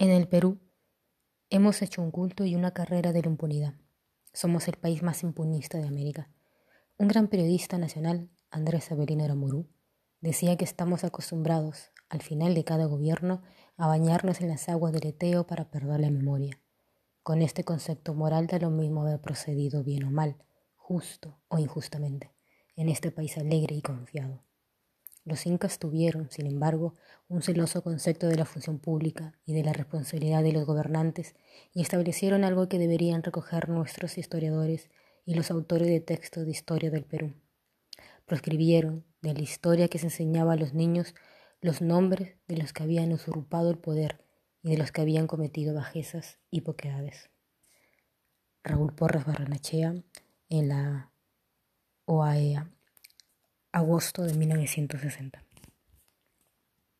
En el Perú hemos hecho un culto y una carrera de la impunidad. Somos el país más impunista de América. Un gran periodista nacional, Andrés Avelino Aramurú, decía que estamos acostumbrados, al final de cada gobierno, a bañarnos en las aguas del Eteo para perder la memoria. Con este concepto moral da lo mismo haber procedido bien o mal, justo o injustamente, en este país alegre y confiado. Los incas tuvieron, sin embargo, un celoso concepto de la función pública y de la responsabilidad de los gobernantes y establecieron algo que deberían recoger nuestros historiadores y los autores de textos de historia del Perú. Proscribieron de la historia que se enseñaba a los niños los nombres de los que habían usurpado el poder y de los que habían cometido bajezas y poquedades. Raúl Porras Barranachea en la OAEA agosto de 1960.